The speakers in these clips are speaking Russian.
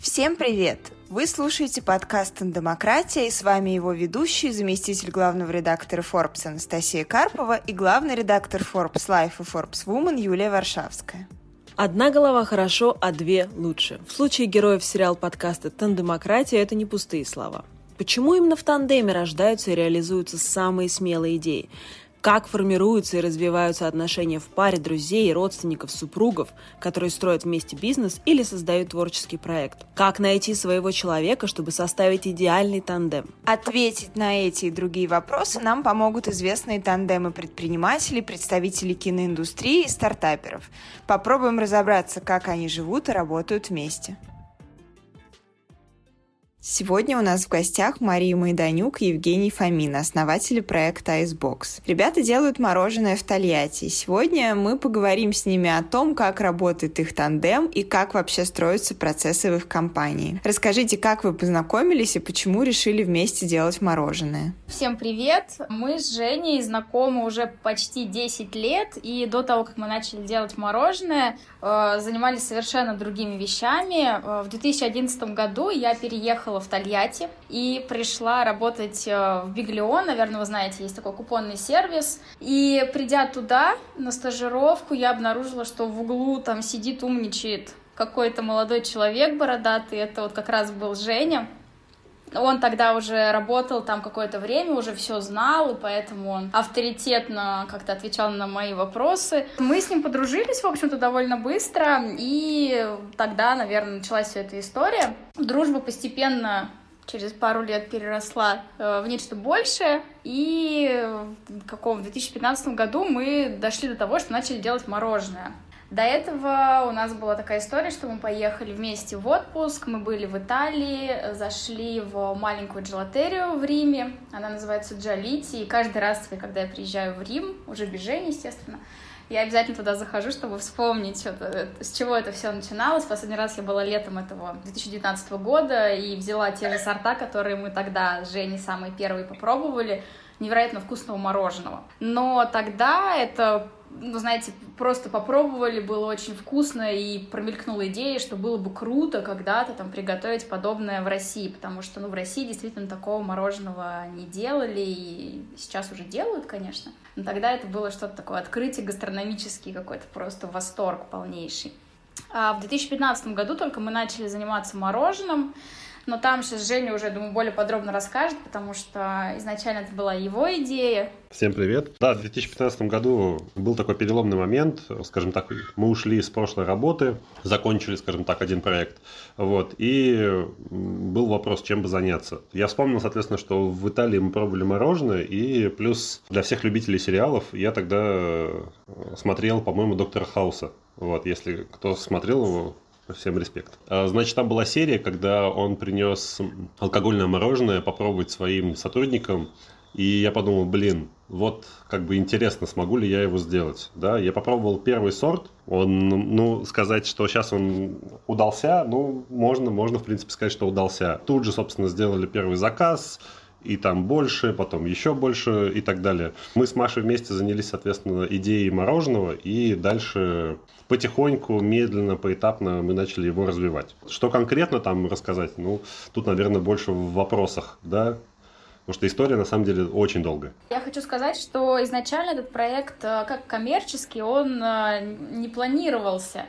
Всем привет! Вы слушаете подкаст «Демократия» и с вами его ведущий, заместитель главного редактора Forbes Анастасия Карпова и главный редактор Forbes Life и Forbes Woman Юлия Варшавская. Одна голова хорошо, а две лучше. В случае героев сериал подкаста «Тандемократия» это не пустые слова. Почему именно в тандеме рождаются и реализуются самые смелые идеи? Как формируются и развиваются отношения в паре друзей, родственников, супругов, которые строят вместе бизнес или создают творческий проект? Как найти своего человека, чтобы составить идеальный тандем? Ответить на эти и другие вопросы нам помогут известные тандемы предпринимателей, представителей киноиндустрии и стартаперов. Попробуем разобраться, как они живут и работают вместе. Сегодня у нас в гостях Мария Майданюк и Евгений Фомин, основатели проекта Icebox. Ребята делают мороженое в Тольятти. Сегодня мы поговорим с ними о том, как работает их тандем и как вообще строятся процессы в их компании. Расскажите, как вы познакомились и почему решили вместе делать мороженое. Всем привет! Мы с Женей знакомы уже почти 10 лет, и до того, как мы начали делать мороженое, э, занимались совершенно другими вещами. Э, в 2011 году я переехала переехала в Тольятти и пришла работать э, в Биглион. Наверное, вы знаете, есть такой купонный сервис. И придя туда на стажировку, я обнаружила, что в углу там сидит, умничает какой-то молодой человек бородатый. Это вот как раз был Женя. Он тогда уже работал там какое-то время, уже все знал, и поэтому он авторитетно как-то отвечал на мои вопросы. Мы с ним подружились, в общем-то, довольно быстро, и тогда, наверное, началась вся эта история. Дружба постепенно через пару лет переросла э, в нечто большее, и в каком в 2015 году мы дошли до того, что начали делать мороженое. До этого у нас была такая история, что мы поехали вместе в отпуск, мы были в Италии, зашли в маленькую джелатерию в Риме, она называется Джалити, и каждый раз, когда я приезжаю в Рим, уже без Жени, естественно, я обязательно туда захожу, чтобы вспомнить, что-то, с чего это все начиналось. Последний раз я была летом этого 2019 года и взяла те же сорта, которые мы тогда с Женей самые первые попробовали, невероятно вкусного мороженого. Но тогда это ну, знаете, просто попробовали, было очень вкусно, и промелькнула идея, что было бы круто когда-то там приготовить подобное в России, потому что, ну, в России действительно такого мороженого не делали, и сейчас уже делают, конечно, но тогда это было что-то такое открытие гастрономический какой-то просто восторг полнейший. А в 2015 году только мы начали заниматься мороженым, но там сейчас Женя уже, думаю, более подробно расскажет, потому что изначально это была его идея. Всем привет. Да, в 2015 году был такой переломный момент, скажем так, мы ушли с прошлой работы, закончили, скажем так, один проект, вот, и был вопрос, чем бы заняться. Я вспомнил, соответственно, что в Италии мы пробовали мороженое, и плюс для всех любителей сериалов я тогда смотрел, по-моему, Доктора Хауса. Вот, если кто смотрел его, Всем респект. А, значит, там была серия, когда он принес алкогольное мороженое попробовать своим сотрудникам. И я подумал, блин, вот как бы интересно, смогу ли я его сделать. Да, я попробовал первый сорт. Он, ну, сказать, что сейчас он удался, ну, можно, можно, в принципе, сказать, что удался. Тут же, собственно, сделали первый заказ и там больше, потом еще больше и так далее. Мы с Машей вместе занялись, соответственно, идеей мороженого, и дальше потихоньку, медленно, поэтапно мы начали его развивать. Что конкретно там рассказать? Ну, тут, наверное, больше в вопросах, да, Потому что история на самом деле очень долгая. Я хочу сказать, что изначально этот проект э, как коммерческий, он э, не планировался.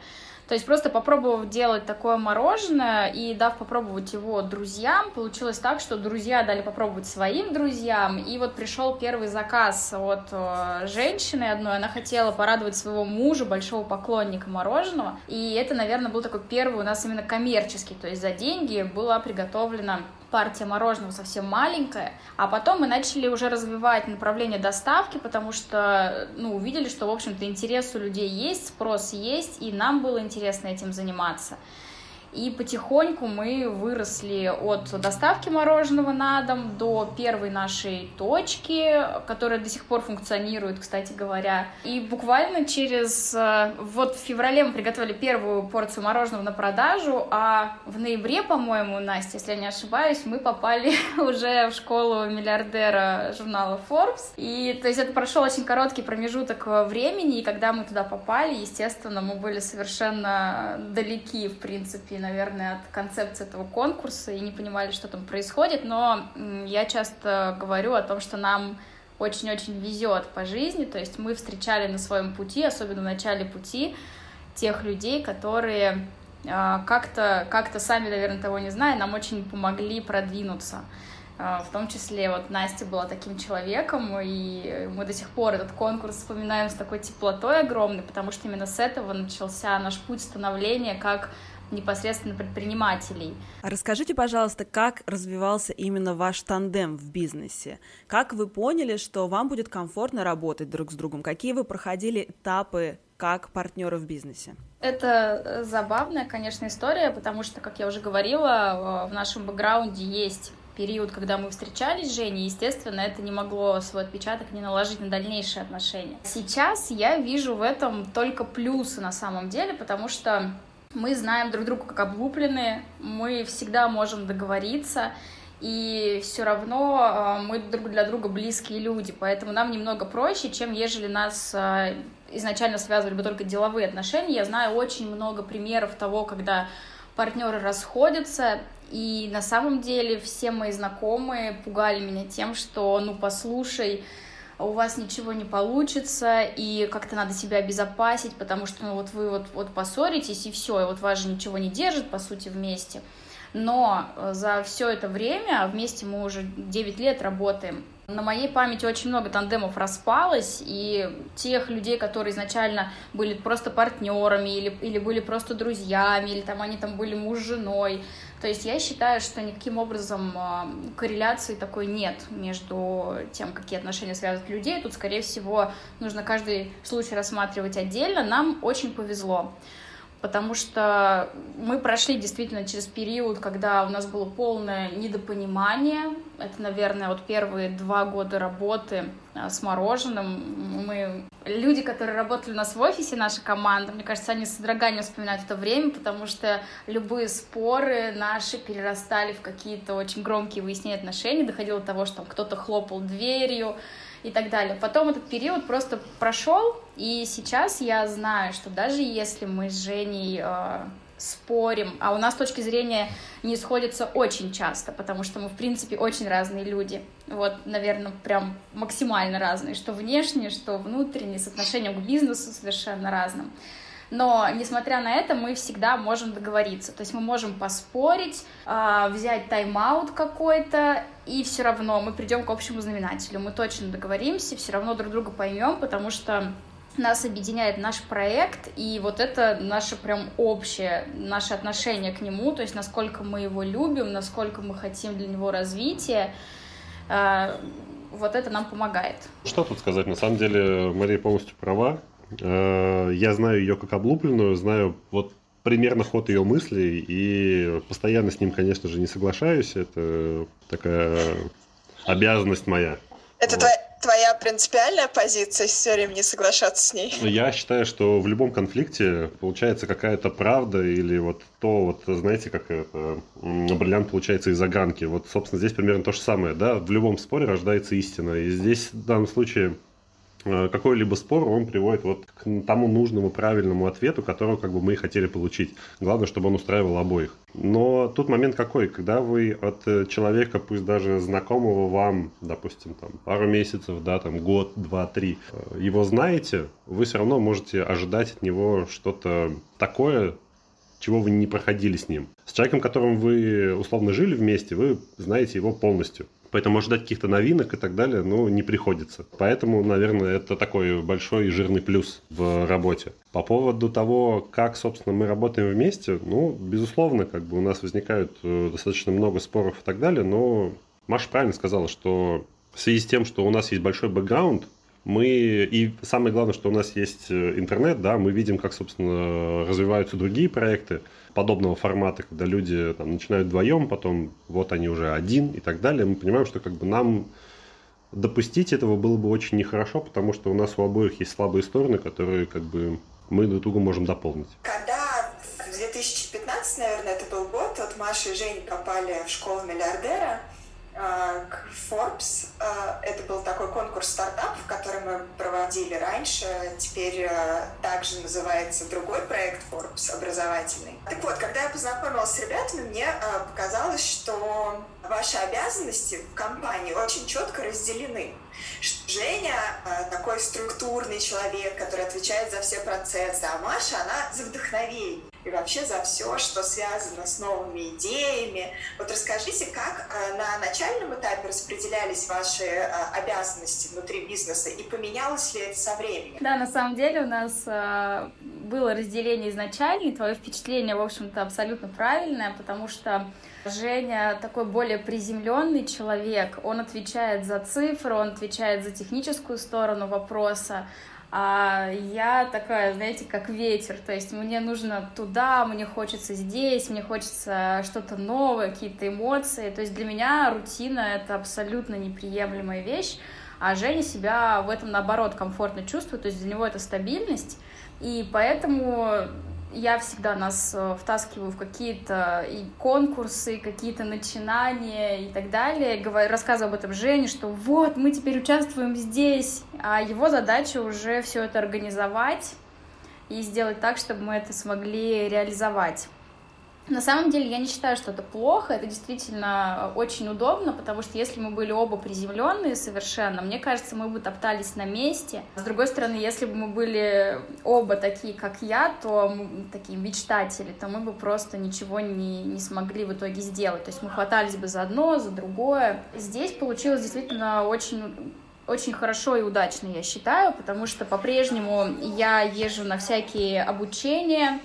То есть просто попробовав делать такое мороженое и дав попробовать его друзьям, получилось так, что друзья дали попробовать своим друзьям. И вот пришел первый заказ от э, женщины одной. Она хотела порадовать своего мужа, большого поклонника мороженого. И это, наверное, был такой первый у нас именно коммерческий. То есть за деньги была приготовлена партия мороженого совсем маленькая, а потом мы начали уже развивать направление доставки, потому что, ну, увидели, что, в общем-то, интерес у людей есть, спрос есть, и нам было интересно этим заниматься. И потихоньку мы выросли от доставки мороженого на дом до первой нашей точки, которая до сих пор функционирует, кстати говоря. И буквально через... Э, вот в феврале мы приготовили первую порцию мороженого на продажу, а в ноябре, по-моему, Настя, если я не ошибаюсь, мы попали уже в школу миллиардера журнала Forbes. И то есть это прошел очень короткий промежуток времени, и когда мы туда попали, естественно, мы были совершенно далеки, в принципе, наверное, от концепции этого конкурса и не понимали, что там происходит, но я часто говорю о том, что нам очень-очень везет по жизни, то есть мы встречали на своем пути, особенно в начале пути, тех людей, которые а, как-то, как-то сами, наверное, того не зная, нам очень помогли продвинуться. А, в том числе вот Настя была таким человеком, и мы до сих пор этот конкурс вспоминаем с такой теплотой огромной, потому что именно с этого начался наш путь становления как непосредственно предпринимателей. А расскажите, пожалуйста, как развивался именно ваш тандем в бизнесе? Как вы поняли, что вам будет комфортно работать друг с другом? Какие вы проходили этапы как партнеры в бизнесе? Это э, забавная, конечно, история, потому что, как я уже говорила, э, в нашем бэкграунде есть период, когда мы встречались с Женей, естественно, это не могло свой отпечаток не наложить на дальнейшие отношения. Сейчас я вижу в этом только плюсы на самом деле, потому что мы знаем друг друга как облупленные, мы всегда можем договориться, и все равно э, мы друг для друга близкие люди, поэтому нам немного проще, чем ежели нас э, изначально связывали бы только деловые отношения. Я знаю очень много примеров того, когда партнеры расходятся, и на самом деле все мои знакомые пугали меня тем, что, ну, послушай, у вас ничего не получится, и как-то надо себя обезопасить, потому что, ну, вот вы вот, вот поссоритесь, и все, и вот вас же ничего не держит, по сути, вместе но э, за все это время, вместе мы уже 9 лет работаем, на моей памяти очень много тандемов распалось, и тех людей, которые изначально были просто партнерами или, или были просто друзьями, или там они там были муж с женой. То есть я считаю, что никаким образом э, корреляции такой нет между тем, какие отношения связывают людей. Тут, скорее всего, нужно каждый случай рассматривать отдельно. Нам очень повезло потому что мы прошли действительно через период, когда у нас было полное недопонимание. Это, наверное, вот первые два года работы а, с мороженым. Мы люди, которые работали у нас в офисе, наша команда, мне кажется, они с содроганием вспоминают это время, потому что любые споры наши перерастали в какие-то очень громкие выяснения отношений, доходило до того, что кто-то хлопал дверью, и так далее. Потом этот период просто прошел, и сейчас я знаю, что даже если мы с Женей э, спорим, а у нас точки зрения не сходятся очень часто, потому что мы, в принципе, очень разные люди. Вот, наверное, прям максимально разные, что внешне, что внутренне, с отношением к бизнесу совершенно разным. Но, несмотря на это, мы всегда можем договориться. То есть мы можем поспорить, а, взять тайм-аут какой-то, и все равно мы придем к общему знаменателю. Мы точно договоримся, все равно друг друга поймем, потому что нас объединяет наш проект, и вот это наше прям общее, наше отношение к нему, то есть насколько мы его любим, насколько мы хотим для него развития, а, вот это нам помогает. Что тут сказать? На самом деле Мария полностью права. Э, я знаю ее как облупленную, знаю вот примерно ход ее мыслей, и постоянно с ним, конечно же, не соглашаюсь. Это такая обязанность моя. Это вот. твоя, твоя принципиальная позиция, все время не соглашаться с ней? Я считаю, что в любом конфликте получается какая-то правда, или вот то, вот знаете, как это, бриллиант получается из огранки. Вот, собственно, здесь примерно то же самое, да, в любом споре рождается истина. И здесь в данном случае какой-либо спор, он приводит вот к тому нужному правильному ответу, которого как бы мы и хотели получить. Главное, чтобы он устраивал обоих. Но тут момент какой, когда вы от э, человека, пусть даже знакомого вам, допустим, там пару месяцев, да, там год, два, три, э, его знаете, вы все равно можете ожидать от него что-то такое, чего вы не проходили с ним. С человеком, которым вы условно жили вместе, вы знаете его полностью. Поэтому ожидать каких-то новинок и так далее, ну, не приходится. Поэтому, наверное, это такой большой и жирный плюс в работе. По поводу того, как, собственно, мы работаем вместе, ну, безусловно, как бы у нас возникают э, достаточно много споров и так далее, но Маша правильно сказала, что в связи с тем, что у нас есть большой бэкграунд, мы, и самое главное, что у нас есть э, интернет, да, мы видим, как, собственно, развиваются другие проекты подобного формата, когда люди там, начинают вдвоем, потом вот они уже один и так далее. Мы понимаем, что как бы нам допустить этого было бы очень нехорошо, потому что у нас у обоих есть слабые стороны, которые как бы мы друг друга можем дополнить. Когда в 2015, наверное, это был год, вот Маша и Женя попали в школу миллиардера, к Forbes. Э, это был такой конкурс стартапов, который мы проводили раньше. Теперь также называется другой проект Forbes, образовательный. Так вот, когда я познакомилась с ребятами, мне показалось, что ваши обязанности в компании очень четко разделены. Женя такой структурный человек, который отвечает за все процессы, а Маша, она за вдохновение и вообще за все, что связано с новыми идеями. Вот расскажите, как э, на начальном этапе распределялись ваши э, обязанности внутри бизнеса и поменялось ли это со временем? Да, на самом деле у нас э, было разделение изначально, и твое впечатление, в общем-то, абсолютно правильное, потому что Женя такой более приземленный человек, он отвечает за цифры, он отвечает за техническую сторону вопроса, а я такая, знаете, как ветер, то есть мне нужно туда, мне хочется здесь, мне хочется что-то новое, какие-то эмоции, то есть для меня рутина — это абсолютно неприемлемая вещь, а Женя себя в этом, наоборот, комфортно чувствует, то есть для него это стабильность, и поэтому я всегда нас э, втаскиваю в какие-то и конкурсы, какие-то начинания и так далее. Говорю, рассказываю об этом Жене, что вот, мы теперь участвуем здесь, а его задача уже все это организовать и сделать так, чтобы мы это смогли реализовать. На самом деле я не считаю, что это плохо, это действительно очень удобно, потому что если мы были оба приземленные совершенно, мне кажется, мы бы топтались на месте. С другой стороны, если бы мы были оба такие, как я, то мы, такие мечтатели, то мы бы просто ничего не, не смогли в итоге сделать. То есть мы хватались бы за одно, за другое. Здесь получилось действительно очень очень хорошо и удачно, я считаю, потому что по-прежнему я езжу на всякие обучения,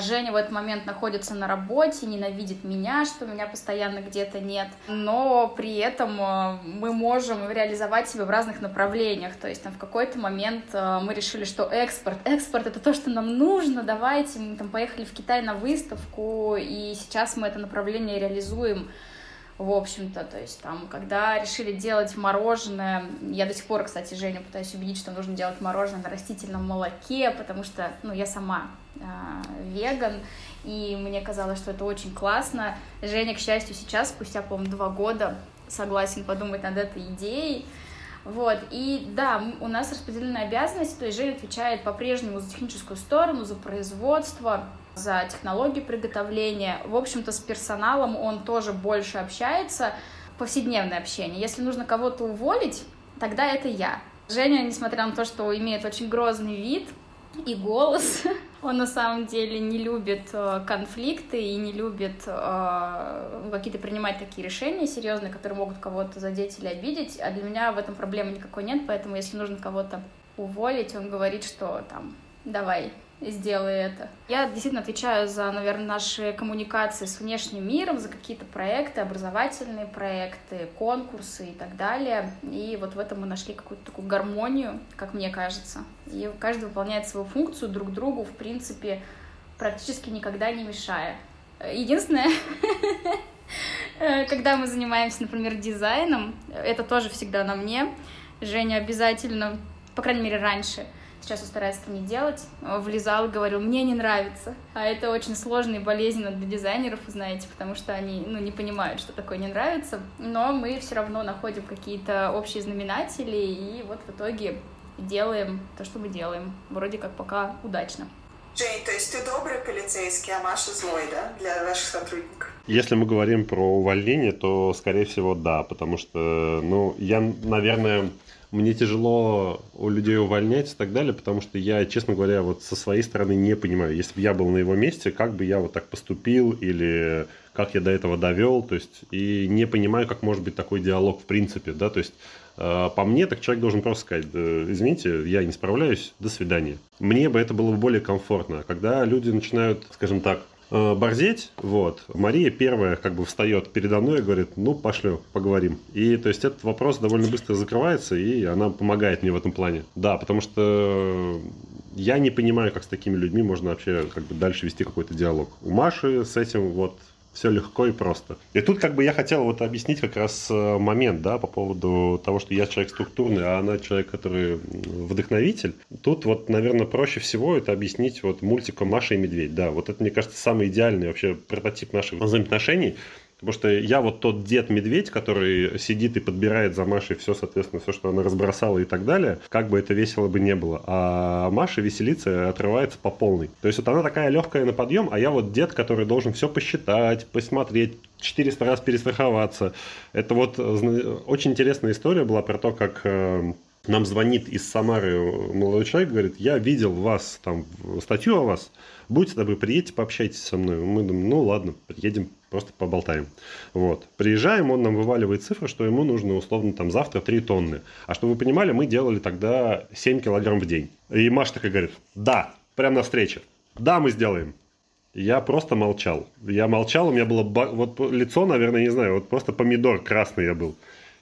Женя в этот момент находится на работе, ненавидит меня, что меня постоянно где-то нет. Но при этом э, мы можем реализовать себя в разных направлениях. То есть там в какой-то момент э, мы решили, что экспорт, экспорт это то, что нам нужно, давайте. Мы там поехали в Китай на выставку, и сейчас мы это направление реализуем в общем-то, то есть там, когда решили делать мороженое, я до сих пор, кстати, Женю пытаюсь убедить, что нужно делать мороженое на растительном молоке, потому что, ну, я сама э, веган, и мне казалось, что это очень классно. Женя, к счастью, сейчас, спустя, по-моему, два года, согласен подумать над этой идеей, вот, и да, у нас распределены обязанности, то есть Женя отвечает по-прежнему за техническую сторону, за производство, за технологии приготовления. В общем-то, с персоналом он тоже больше общается, повседневное общение. Если нужно кого-то уволить, тогда это я. Женя, несмотря на то, что имеет очень грозный вид и голос, он на самом деле не любит э, конфликты и не любит э, какие-то принимать такие решения серьезные, которые могут кого-то задеть или обидеть. А для меня в этом проблемы никакой нет, поэтому если нужно кого-то уволить, он говорит, что там давай, сделай это. Я действительно отвечаю за, наверное, наши коммуникации с внешним миром, за какие-то проекты, образовательные проекты, конкурсы и так далее. И вот в этом мы нашли какую-то такую гармонию, как мне кажется. И каждый выполняет свою функцию друг другу, в принципе, практически никогда не мешая. Единственное, когда мы занимаемся, например, дизайном, это тоже всегда на мне. Женя обязательно, по крайней мере, раньше — сейчас он старается это не делать, влезал и говорил, мне не нравится. А это очень сложно и болезненно для дизайнеров, знаете, потому что они ну, не понимают, что такое не нравится. Но мы все равно находим какие-то общие знаменатели, и вот в итоге делаем то, что мы делаем. Вроде как пока удачно. Жень, то есть ты добрый полицейский, а Маша злой, да, для ваших сотрудников? Если мы говорим про увольнение, то, скорее всего, да, потому что, ну, я, наверное, мне тяжело у людей увольнять и так далее, потому что я, честно говоря, вот со своей стороны не понимаю, если бы я был на его месте, как бы я вот так поступил или как я до этого довел, то есть и не понимаю, как может быть такой диалог в принципе, да, то есть э, по мне, так человек должен просто сказать, извините, я не справляюсь, до свидания. Мне бы это было более комфортно. Когда люди начинают, скажем так, борзеть, вот, Мария первая как бы встает передо мной и говорит, ну, пошлю, поговорим. И, то есть, этот вопрос довольно быстро закрывается, и она помогает мне в этом плане. Да, потому что я не понимаю, как с такими людьми можно вообще как бы дальше вести какой-то диалог. У Маши с этим вот все легко и просто. И тут как бы я хотел вот объяснить как раз э, момент, да, по поводу того, что я человек структурный, а она человек, который вдохновитель. Тут вот, наверное, проще всего это объяснить вот мультиком «Маша и медведь». Да, вот это, мне кажется, самый идеальный вообще прототип наших взаимоотношений, Потому что я вот тот дед-медведь, который сидит и подбирает за Машей все, соответственно, все, что она разбросала и так далее, как бы это весело бы не было. А Маша веселится отрывается по полной. То есть вот она такая легкая на подъем, а я вот дед, который должен все посчитать, посмотреть, 400 раз перестраховаться. Это вот очень интересная история была про то, как э, нам звонит из Самары молодой человек, говорит, я видел вас, там, статью о вас, будьте добры, приедьте, пообщайтесь со мной. Мы думаем, ну ладно, приедем, просто поболтаем. Вот. Приезжаем, он нам вываливает цифры, что ему нужно условно там завтра 3 тонны. А чтобы вы понимали, мы делали тогда 7 килограмм в день. И Маша такая говорит, да, прямо на встрече. Да, мы сделаем. Я просто молчал. Я молчал, у меня было вот лицо, наверное, не знаю, вот просто помидор красный я был.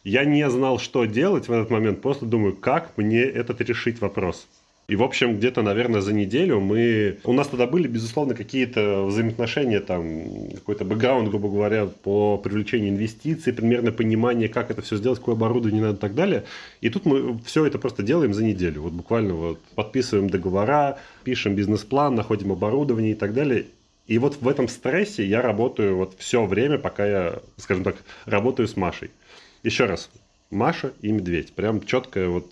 Я не знал, что делать в этот момент, просто думаю, как мне этот решить вопрос. И, в общем, где-то, наверное, за неделю мы... У нас тогда были, безусловно, какие-то взаимоотношения, там, какой-то бэкграунд, грубо говоря, по привлечению инвестиций, примерно понимание, как это все сделать, какое оборудование надо и так далее. И тут мы все это просто делаем за неделю. Вот буквально вот подписываем договора, пишем бизнес-план, находим оборудование и так далее. И вот в этом стрессе я работаю вот все время, пока я, скажем так, работаю с Машей. Еще раз, Маша и медведь. Прям четкое вот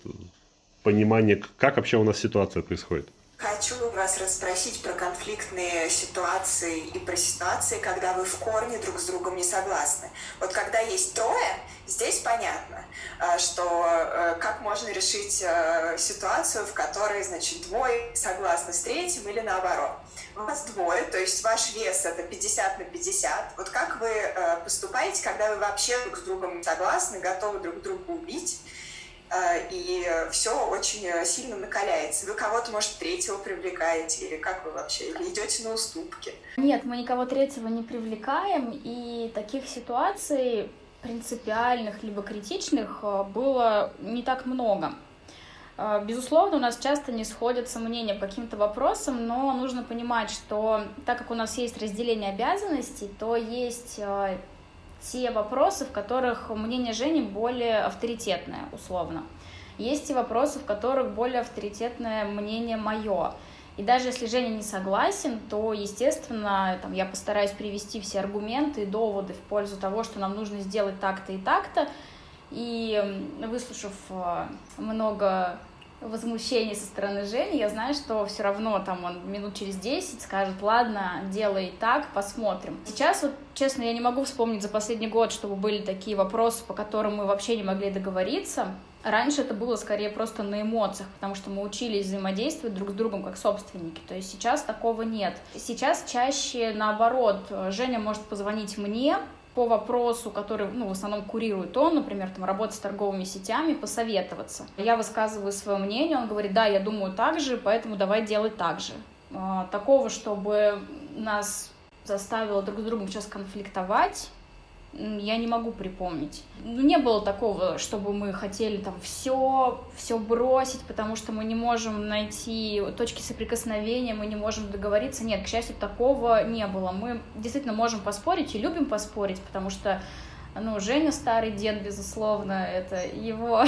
понимание, как вообще у нас ситуация происходит. Хочу вас расспросить про конфликтные ситуации и про ситуации, когда вы в корне друг с другом не согласны. Вот когда есть трое, здесь понятно, э, что э, как можно решить э, ситуацию, в которой, значит, двое согласны с третьим или наоборот. У вас двое, то есть ваш вес это 50 на 50. Вот как вы поступаете, когда вы вообще друг с другом согласны, готовы друг друга убить? Э, и все очень э, сильно накаляется. Вы кого-то, может, третьего привлекаете, или как вы вообще, идете на уступки? Нет, мы никого третьего не привлекаем, и таких ситуаций принципиальных либо критичных э, было не так много. Безусловно, у нас часто не сходятся мнения по каким-то вопросам, но нужно понимать, что так как у нас есть разделение обязанностей, то есть те вопросы, в которых мнение Жени более авторитетное, условно. Есть и вопросы, в которых более авторитетное мнение мое. И даже если Женя не согласен, то, естественно, там, я постараюсь привести все аргументы и доводы в пользу того, что нам нужно сделать так-то и так-то. И выслушав э, много возмущений со стороны Жени, я знаю, что все равно там он минут через 10 скажет, ладно, делай так, посмотрим. Сейчас вот, честно, я не могу вспомнить за последний год, чтобы были такие вопросы, по которым мы вообще не могли договориться. Раньше это было скорее просто на эмоциях, потому что мы учились взаимодействовать друг с другом как собственники. То есть сейчас такого нет. Сейчас чаще наоборот. Женя может позвонить мне, по вопросу, который, ну, в основном курирует он, например, там, работа с торговыми сетями, посоветоваться. Я высказываю свое мнение, он говорит, да, я думаю так же, поэтому давай делать так же. А, такого, чтобы нас заставило друг с другом сейчас конфликтовать, я не могу припомнить. Ну, не было такого, чтобы мы хотели там все, все бросить, потому что мы не можем найти точки соприкосновения, мы не можем договориться. Нет, к счастью, такого не было. Мы действительно можем поспорить и любим поспорить, потому что, ну, Женя старый дед, безусловно, это его,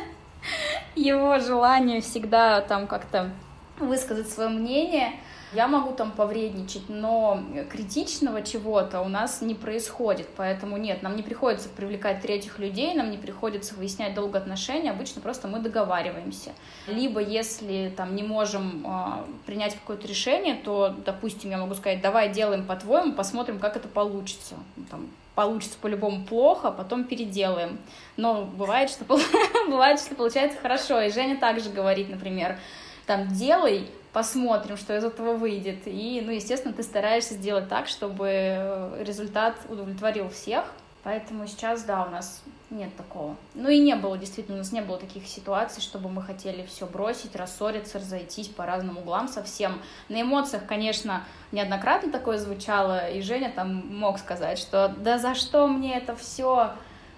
его желание всегда там как-то высказать свое мнение — я могу там повредничать, но критичного чего-то у нас не происходит, поэтому нет, нам не приходится привлекать третьих людей, нам не приходится выяснять долго отношения, обычно просто мы договариваемся. Либо если там не можем э, принять какое-то решение, то, допустим, я могу сказать, давай делаем по-твоему, посмотрим, как это получится. Там, получится по-любому плохо, а потом переделаем. Но бывает, что, бывает, что получается хорошо. И Женя также говорит, например, там, делай, посмотрим, что из этого выйдет. И, ну, естественно, ты стараешься сделать так, чтобы э, результат удовлетворил всех. Поэтому сейчас, да, у нас нет такого. Ну и не было, действительно, у нас не было таких ситуаций, чтобы мы хотели все бросить, рассориться, разойтись по разным углам совсем. На эмоциях, конечно, неоднократно такое звучало, и Женя там мог сказать, что да за что мне это все,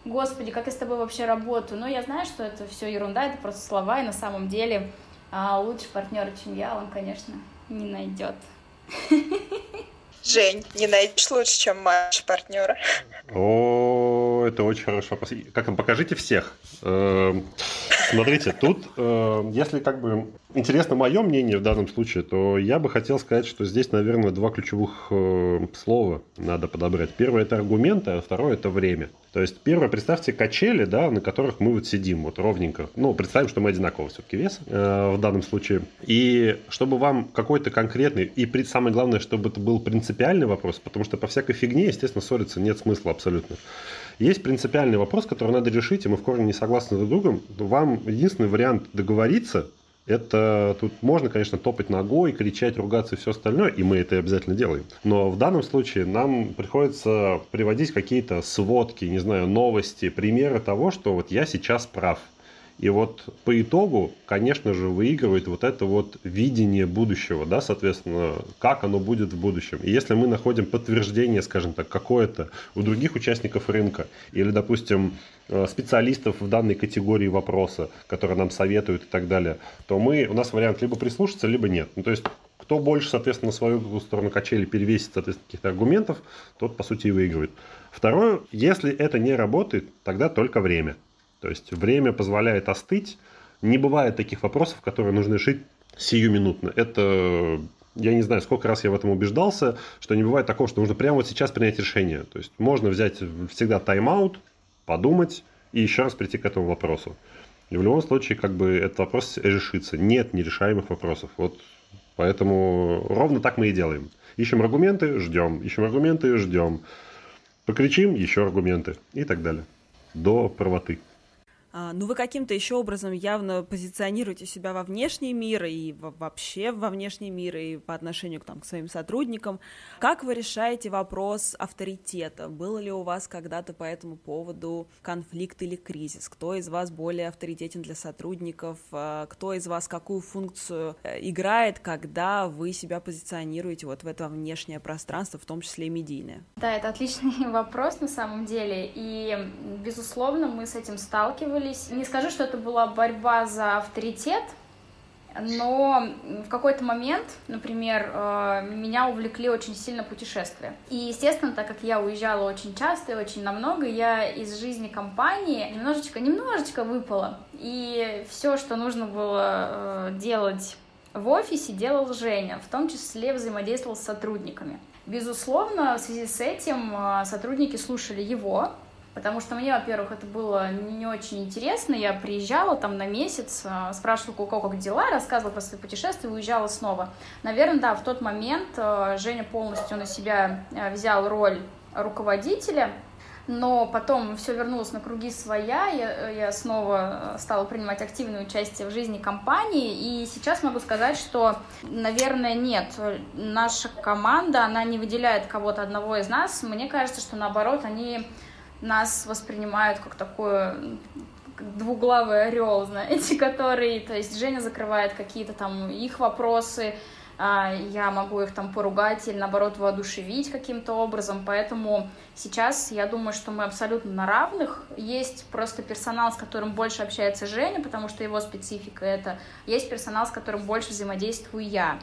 господи, как я с тобой вообще работаю. Но я знаю, что это все ерунда, это просто слова, и на самом деле а лучше партнера, чем я, он, конечно, не найдет. Жень, не найдешь лучше, чем Маша партнера? О, это очень вопрос. Как вам покажите всех? Эм, смотрите, тут, э, если как бы интересно мое мнение в данном случае, то я бы хотел сказать, что здесь, наверное, два ключевых э, слова надо подобрать. Первое – это аргументы, а второе – это время. То есть, первое, представьте качели, да, на которых мы вот сидим, вот ровненько. Ну, представим, что мы одинакового все-таки веса э, в данном случае. И чтобы вам какой-то конкретный, и самое главное, чтобы это был принципиальный вопрос, потому что по всякой фигне, естественно, ссориться нет смысла абсолютно. Есть принципиальный вопрос, который надо решить, и мы в корне не согласны друг с другом. Вам единственный вариант договориться – это тут можно, конечно, топать ногой, кричать, ругаться и все остальное, и мы это обязательно делаем. Но в данном случае нам приходится приводить какие-то сводки, не знаю, новости, примеры того, что вот я сейчас прав. И вот по итогу, конечно же, выигрывает вот это вот видение будущего, да, соответственно, как оно будет в будущем. И если мы находим подтверждение, скажем так, какое-то у других участников рынка, или, допустим, э, специалистов в данной категории вопроса, которые нам советуют и так далее, то мы, у нас вариант либо прислушаться, либо нет. Ну, то есть, кто больше, соответственно, свою сторону качели перевесит, соответственно, каких-то аргументов, тот, по сути, и выигрывает. Второе, если это не работает, тогда только время. То есть время позволяет остыть. Не бывает таких вопросов, которые нужно решить сиюминутно. Это я не знаю, сколько раз я в этом убеждался, что не бывает такого, что нужно прямо вот сейчас принять решение. То есть можно взять всегда тайм-аут, подумать и еще раз прийти к этому вопросу. И в любом случае, как бы этот вопрос решится. Нет нерешаемых вопросов. Вот поэтому ровно так мы и делаем. Ищем аргументы, ждем. Ищем аргументы, ждем. Покричим, еще аргументы и так далее. До правоты. А, ну, вы каким-то еще образом явно позиционируете себя во внешний мир и вообще во внешний мир и по отношению там, к своим сотрудникам. Как вы решаете вопрос авторитета? Был ли у вас когда-то по этому поводу конфликт или кризис? Кто из вас более авторитетен для сотрудников? А, кто из вас какую функцию э, играет, когда вы себя позиционируете вот в это внешнее пространство, в том числе и медийное? Да, это отличный вопрос на самом деле. И, безусловно, мы с этим сталкивались сталкивались. Не скажу, что это была борьба за авторитет, но в какой-то момент, например, э, меня увлекли очень сильно путешествия. И, естественно, так как я уезжала очень часто и очень намного, я из жизни компании немножечко, немножечко выпала. И все, что нужно было э, делать в офисе, делал Женя, в том числе взаимодействовал с сотрудниками. Безусловно, в связи с этим э, сотрудники слушали его, Потому что мне, во-первых, это было не очень интересно. Я приезжала там на месяц, а, спрашивала, у кого как дела, рассказывала про свои путешествия уезжала снова. Наверное, да, в тот момент а, Женя полностью на себя а, взял роль руководителя, но потом все вернулось на круги своя, я, я снова стала принимать активное участие в жизни компании, и сейчас могу сказать, что, наверное, нет, наша команда, она не выделяет кого-то одного из нас, мне кажется, что наоборот, они нас воспринимают как такой двуглавый орел, знаете, который, то есть Женя закрывает какие-то там их вопросы, а, я могу их там поругать или наоборот воодушевить каким-то образом, поэтому сейчас я думаю, что мы абсолютно на равных. Есть просто персонал, с которым больше общается Женя, потому что его специфика это. Есть персонал, с которым больше взаимодействую я.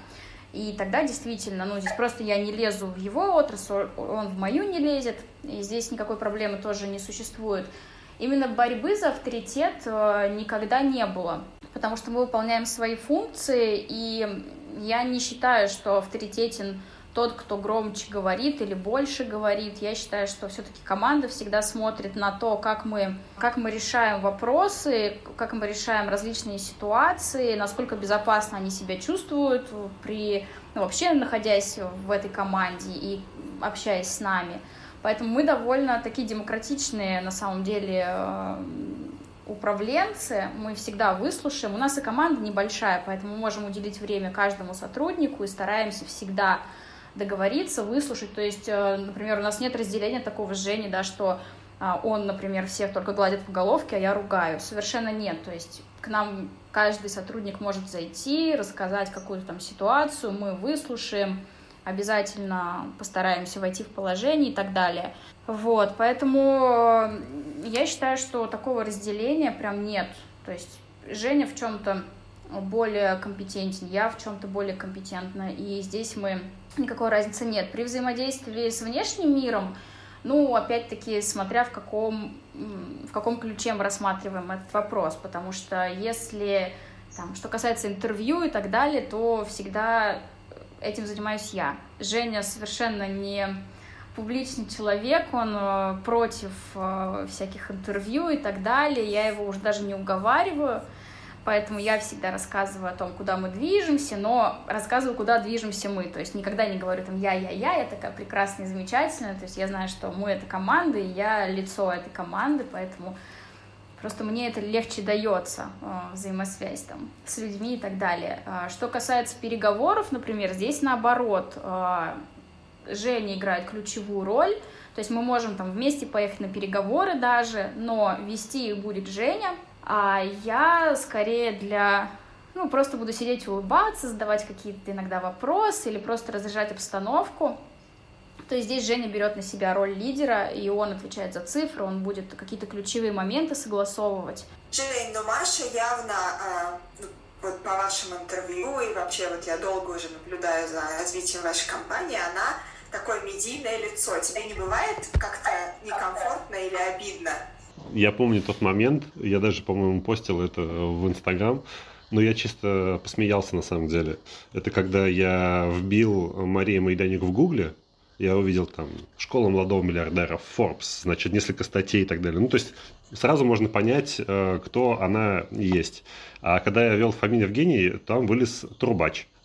И тогда действительно, ну, здесь просто я не лезу в его отрасль, он в мою не лезет, и здесь никакой проблемы тоже не существует. Именно борьбы за авторитет э, никогда не было, потому что мы выполняем свои функции, и я не считаю, что авторитетен тот, кто громче говорит или больше говорит. Я считаю, что все-таки команда всегда смотрит на то, как мы, как мы решаем вопросы, как мы решаем различные ситуации, насколько безопасно они себя чувствуют при ну, вообще находясь в этой команде и общаясь с нами. Поэтому мы довольно такие демократичные на самом деле э, управленцы, мы всегда выслушаем. У нас и команда небольшая, поэтому мы можем уделить время каждому сотруднику и стараемся всегда договориться, выслушать. То есть, э, например, у нас нет разделения такого Жени, да, что а, он, например, всех только гладит по головке, а я ругаю. Совершенно нет. То есть к нам каждый сотрудник может зайти, рассказать какую-то там ситуацию, мы выслушаем, обязательно постараемся войти в положение и так далее. Вот, поэтому э, я считаю, что такого разделения прям нет. То есть Женя в чем-то более компетентен, я в чем-то более компетентна, и здесь мы никакой разницы нет. При взаимодействии с внешним миром, ну, опять-таки, смотря в каком, в каком ключе мы рассматриваем этот вопрос, потому что если Там, что касается интервью и так далее, то всегда этим занимаюсь я. Женя совершенно не публичный человек, он э, против э, всяких интервью и так далее. Я его уже даже не уговариваю. Поэтому я всегда рассказываю о том, куда мы движемся, но рассказываю, куда движемся мы. То есть никогда не говорю там я, я, я, я такая прекрасная, замечательная. То есть я знаю, что мы это команда, и я лицо этой команды, поэтому просто мне это легче дается, э, взаимосвязь там с людьми и так далее. А что касается переговоров, например, здесь наоборот, э, Женя играет ключевую роль, то есть мы можем там вместе поехать на переговоры даже, но вести их будет Женя, а я скорее для ну, просто буду сидеть улыбаться, задавать какие-то иногда вопросы или просто разряжать обстановку. То есть здесь Женя берет на себя роль лидера, и он отвечает за цифры, он будет какие-то ключевые моменты согласовывать. Жень, ну Маша явно, э, вот по вашему интервью, и вообще вот я долго уже наблюдаю за развитием вашей компании, она такое медийное лицо. Тебе не бывает как-то некомфортно или обидно? Я помню тот момент, я даже, по-моему, постил это в Инстаграм, но я чисто посмеялся на самом деле. Это когда я вбил Мария Майданик в Гугле, я увидел там «Школа молодого миллиардера», Forbes, значит, несколько статей и так далее. Ну, то есть сразу можно понять, э, кто она есть. А когда я ввел фамилию Евгений, там вылез Трубач.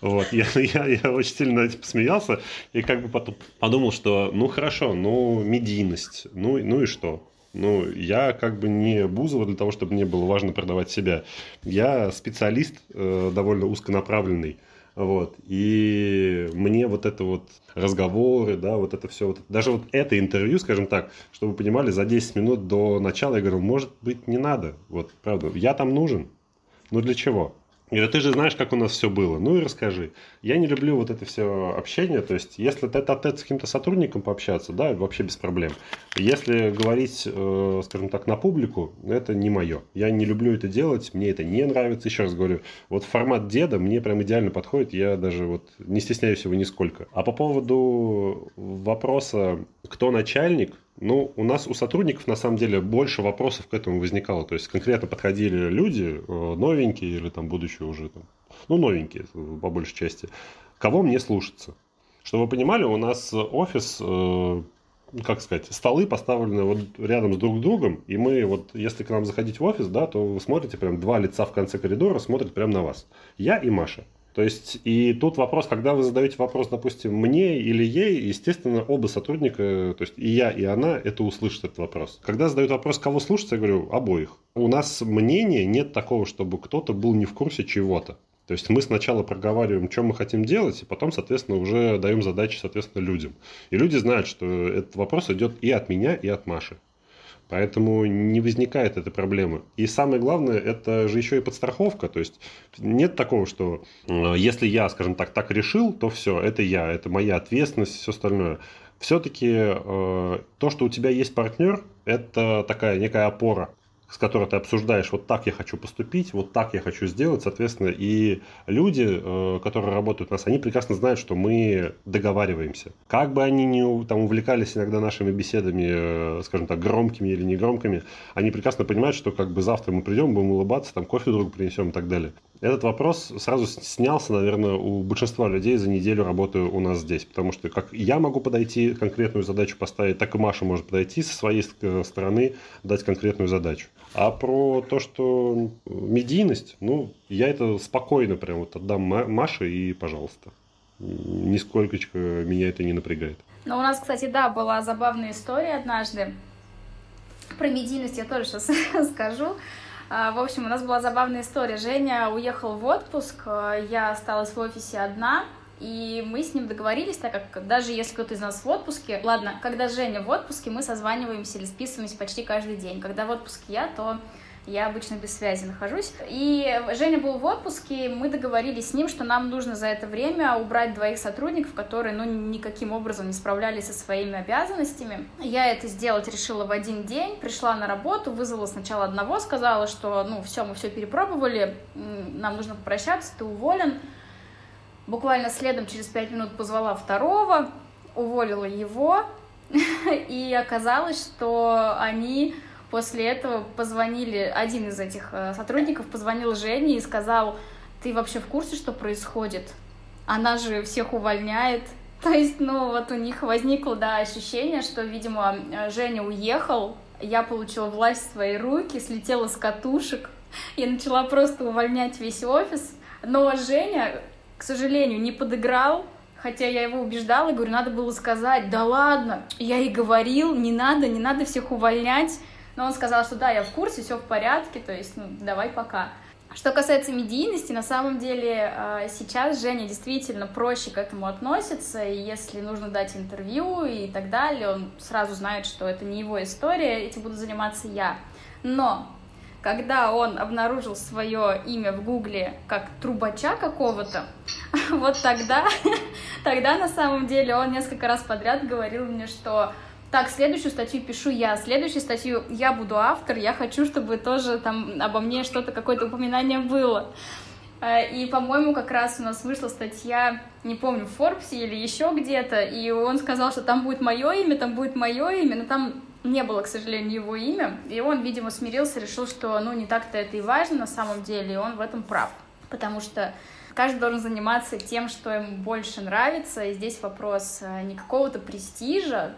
Вот, я, я, я очень сильно этим посмеялся и как бы потом подумал, что ну хорошо, ну медийность, ну, ну и что? Ну, я как бы не Бузова для того, чтобы мне было важно продавать себя. Я специалист э, довольно узконаправленный. Вот. И мне вот это вот разговоры, да, вот это все, вот, даже вот это интервью, скажем так, чтобы вы понимали, за 10 минут до начала я говорю, может быть, не надо. Вот, правда, я там нужен. Ну, для чего? Говорит, ты же знаешь, как у нас все было. Ну и расскажи. Я не люблю вот это все общение. То есть, если тет а с каким-то сотрудником пообщаться, да, вообще без проблем. Если говорить, э, скажем так, на публику, это не мое. Я не люблю это делать, мне это не нравится. Еще раз говорю, вот формат деда мне прям идеально подходит. Я даже вот не стесняюсь его нисколько. А по поводу вопроса, кто начальник, ну, у нас, у сотрудников, на самом деле, больше вопросов к этому возникало. То есть, конкретно подходили люди, э, новенькие или там будущие уже, там, ну, новенькие, по большей части. Кого мне слушаться? Чтобы вы понимали, у нас офис, э, как сказать, столы поставлены вот рядом с друг другом, и мы вот, если к нам заходить в офис, да, то вы смотрите прям два лица в конце коридора, смотрят прямо на вас. Я и Маша. То есть, и тут вопрос, когда вы задаете вопрос, допустим, мне или ей, естественно, оба сотрудника, то есть и я, и она, это услышат этот вопрос. Когда задают вопрос, кого слушать, я говорю, обоих. У нас мнение нет такого, чтобы кто-то был не в курсе чего-то. То есть мы сначала проговариваем, что мы хотим делать, и потом, соответственно, уже даем задачи, соответственно, людям. И люди знают, что этот вопрос идет и от меня, и от Маши. Поэтому не возникает этой проблемы. И самое главное, это же еще и подстраховка. То есть нет такого, что э, если я, скажем так, так решил, то все, это я, это моя ответственность, все остальное. Все-таки э, то, что у тебя есть партнер, это такая некая опора с которой ты обсуждаешь, вот так я хочу поступить, вот так я хочу сделать, соответственно, и люди, э, которые работают у нас, они прекрасно знают, что мы договариваемся. Как бы они ни там, увлекались иногда нашими беседами, э, скажем так, громкими или негромкими, они прекрасно понимают, что как бы завтра мы придем, будем улыбаться, там кофе другу принесем и так далее. Этот вопрос сразу снялся, наверное, у большинства людей за неделю работы у нас здесь, потому что как я могу подойти, конкретную задачу поставить, так и Маша может подойти со своей стороны, дать конкретную задачу. А про то, что медийность, ну, я это спокойно прям вот отдам Маше и пожалуйста. Нисколько меня это не напрягает. Ну, у нас, кстати, да, была забавная история однажды. Про медийность я тоже сейчас скажу. А, в общем, у нас была забавная история. Женя уехал в отпуск, а, я осталась в офисе одна, и мы с ним договорились, так как даже если кто-то из нас в отпуске, ладно, когда Женя в отпуске, мы созваниваемся или списываемся почти каждый день. Когда в отпуске я, то я обычно без связи нахожусь. И Женя был в отпуске, мы договорились с ним, что нам нужно за это время убрать двоих сотрудников, которые, ну, никаким образом не справлялись со своими обязанностями. Я это сделать решила в один день, пришла на работу, вызвала сначала одного, сказала, что, ну, все, мы все перепробовали, нам нужно попрощаться, ты уволен. Буквально следом через пять минут позвала второго, уволила его, и оказалось, что они После этого позвонили, один из этих э, сотрудников позвонил Жене и сказал, ты вообще в курсе, что происходит? Она же всех увольняет. То есть, ну, вот у них возникло, да, ощущение, что, видимо, Женя уехал, я получила власть в свои руки, слетела с катушек и начала просто увольнять весь офис. Но Женя, к сожалению, не подыграл, Хотя я его убеждала, говорю, надо было сказать, да ладно, я и говорил, не надо, не надо всех увольнять. Но он сказал, что да, я в курсе, все в порядке, то есть, ну, давай пока. Что касается медийности, на самом деле а, сейчас Женя действительно проще к этому относится, и если нужно дать интервью и так далее, он сразу знает, что это не его история, этим буду заниматься я. Но когда он обнаружил свое имя в Гугле как трубача какого-то, вот тогда, тогда на самом деле он несколько раз подряд говорил мне, что так, следующую статью пишу я, следующую статью я буду автор, я хочу, чтобы тоже там обо мне что-то, какое-то упоминание было. Э, и, по-моему, как раз у нас вышла статья, не помню, в Forbes или еще где-то, и он сказал, что там будет мое имя, там будет мое имя, но там не было, к сожалению, его имя, и он, видимо, смирился, решил, что, ну, не так-то это и важно на самом деле, и он в этом прав, потому что каждый должен заниматься тем, что ему больше нравится, и здесь вопрос э, не какого-то престижа,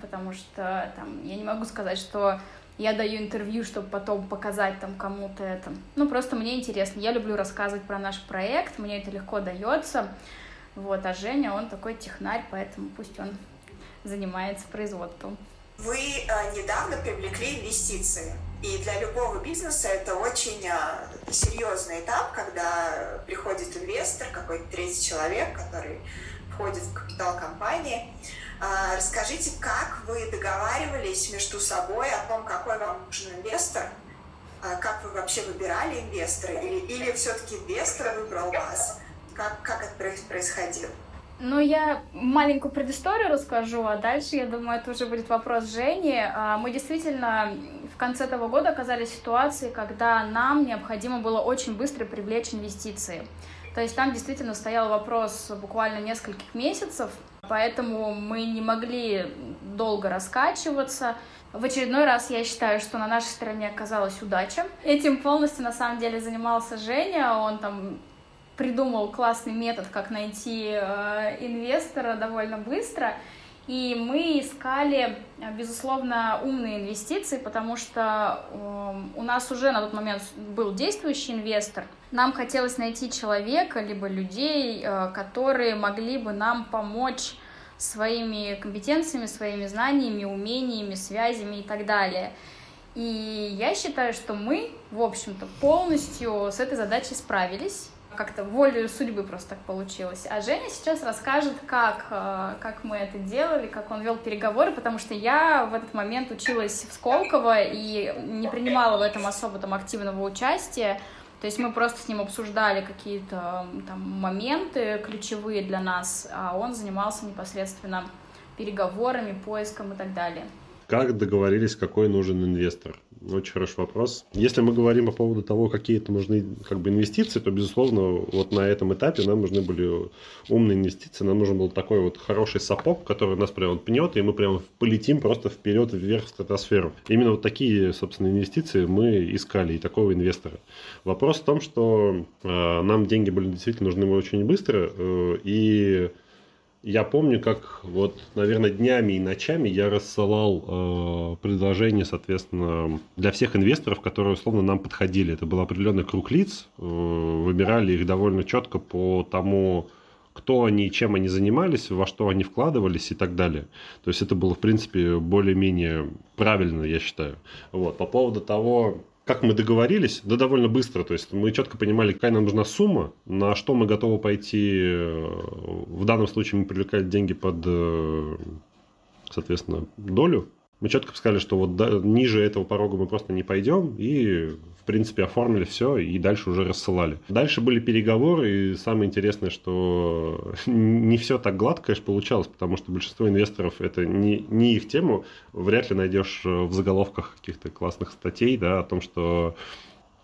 потому что там, я не могу сказать, что я даю интервью, чтобы потом показать там кому-то это. Ну, просто мне интересно. Я люблю рассказывать про наш проект, мне это легко дается. Вот, а Женя, он такой технарь, поэтому пусть он занимается производством. Вы э, недавно привлекли инвестиции. И для любого бизнеса это очень э, серьезный этап, когда приходит инвестор, какой-то третий человек, который входит в капитал компании. А, расскажите, как вы договаривались между собой о том, какой вам нужен инвестор, а, как вы вообще выбирали инвестора, или, или все-таки инвестор выбрал вас? Как, как это происходило? Ну, я маленькую предысторию расскажу, а дальше, я думаю, это уже будет вопрос Жени. А, мы действительно в конце того года оказались в ситуации, когда нам необходимо было очень быстро привлечь инвестиции. То есть там действительно стоял вопрос буквально нескольких месяцев, поэтому мы не могли долго раскачиваться. В очередной раз я считаю, что на нашей стороне оказалась удача. Этим полностью на самом деле занимался Женя, он там придумал классный метод, как найти э, инвестора довольно быстро. И мы искали, безусловно, умные инвестиции, потому что э, у нас уже на тот момент был действующий инвестор. Нам хотелось найти человека, либо людей, э, которые могли бы нам помочь своими компетенциями, своими знаниями, умениями, связями и так далее. И я считаю, что мы, в общем-то, полностью с этой задачей справились как-то волю судьбы просто так получилось. А Женя сейчас расскажет, как, э, как мы это делали, как он вел переговоры, потому что я в этот момент училась в Сколково и не принимала в этом особо там активного участия. То есть мы просто с ним обсуждали какие-то там моменты ключевые для нас, а он занимался непосредственно переговорами, поиском и так далее. Как договорились, какой нужен инвестор? Очень хороший вопрос. Если мы говорим по поводу того, какие это нужны как бы инвестиции, то, безусловно, вот на этом этапе нам нужны были умные инвестиции. Нам нужен был такой вот хороший сапог, который нас прям пнет, и мы прям полетим просто вперед, вверх в стратосферу. Именно вот такие, собственно, инвестиции мы искали, и такого инвестора. Вопрос в том, что э, нам деньги были действительно нужны очень быстро, э, и я помню, как вот, наверное, днями и ночами я рассылал э, предложения, соответственно, для всех инвесторов, которые условно нам подходили. Это был определенный круг лиц, э, выбирали их довольно четко по тому, кто они, чем они занимались, во что они вкладывались и так далее. То есть это было, в принципе, более-менее правильно, я считаю. Вот. По поводу того, как мы договорились, да довольно быстро. То есть мы четко понимали, какая нам нужна сумма, на что мы готовы пойти. Э, в данном случае мы привлекали деньги под, э, соответственно, долю. Мы четко сказали, что вот ниже этого порога мы просто не пойдем. И в принципе, оформили все и дальше уже рассылали. Дальше были переговоры, и самое интересное, что не все так гладко, конечно, получалось, потому что большинство инвесторов это не, не их тему. Вряд ли найдешь в заголовках каких-то классных статей, да, о том, что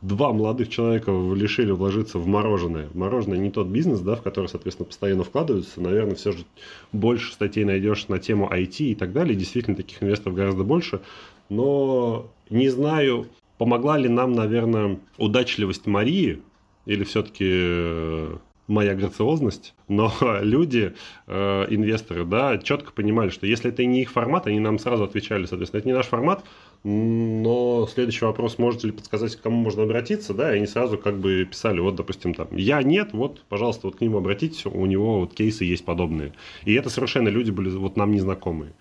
два молодых человека решили вложиться в мороженое. Мороженое не тот бизнес, да, в который, соответственно, постоянно вкладываются. Наверное, все же больше статей найдешь на тему IT и так далее. Действительно, таких инвесторов гораздо больше. но не знаю, помогла ли нам, наверное, удачливость Марии, или все-таки э, моя грациозность, но люди, э, инвесторы, да, четко понимали, что если это не их формат, они нам сразу отвечали, соответственно, это не наш формат, но следующий вопрос, можете ли подсказать, к кому можно обратиться, да, и они сразу как бы писали, вот, допустим, там, я нет, вот, пожалуйста, вот к нему обратитесь, у него вот кейсы есть подобные. И это совершенно люди были вот нам незнакомые.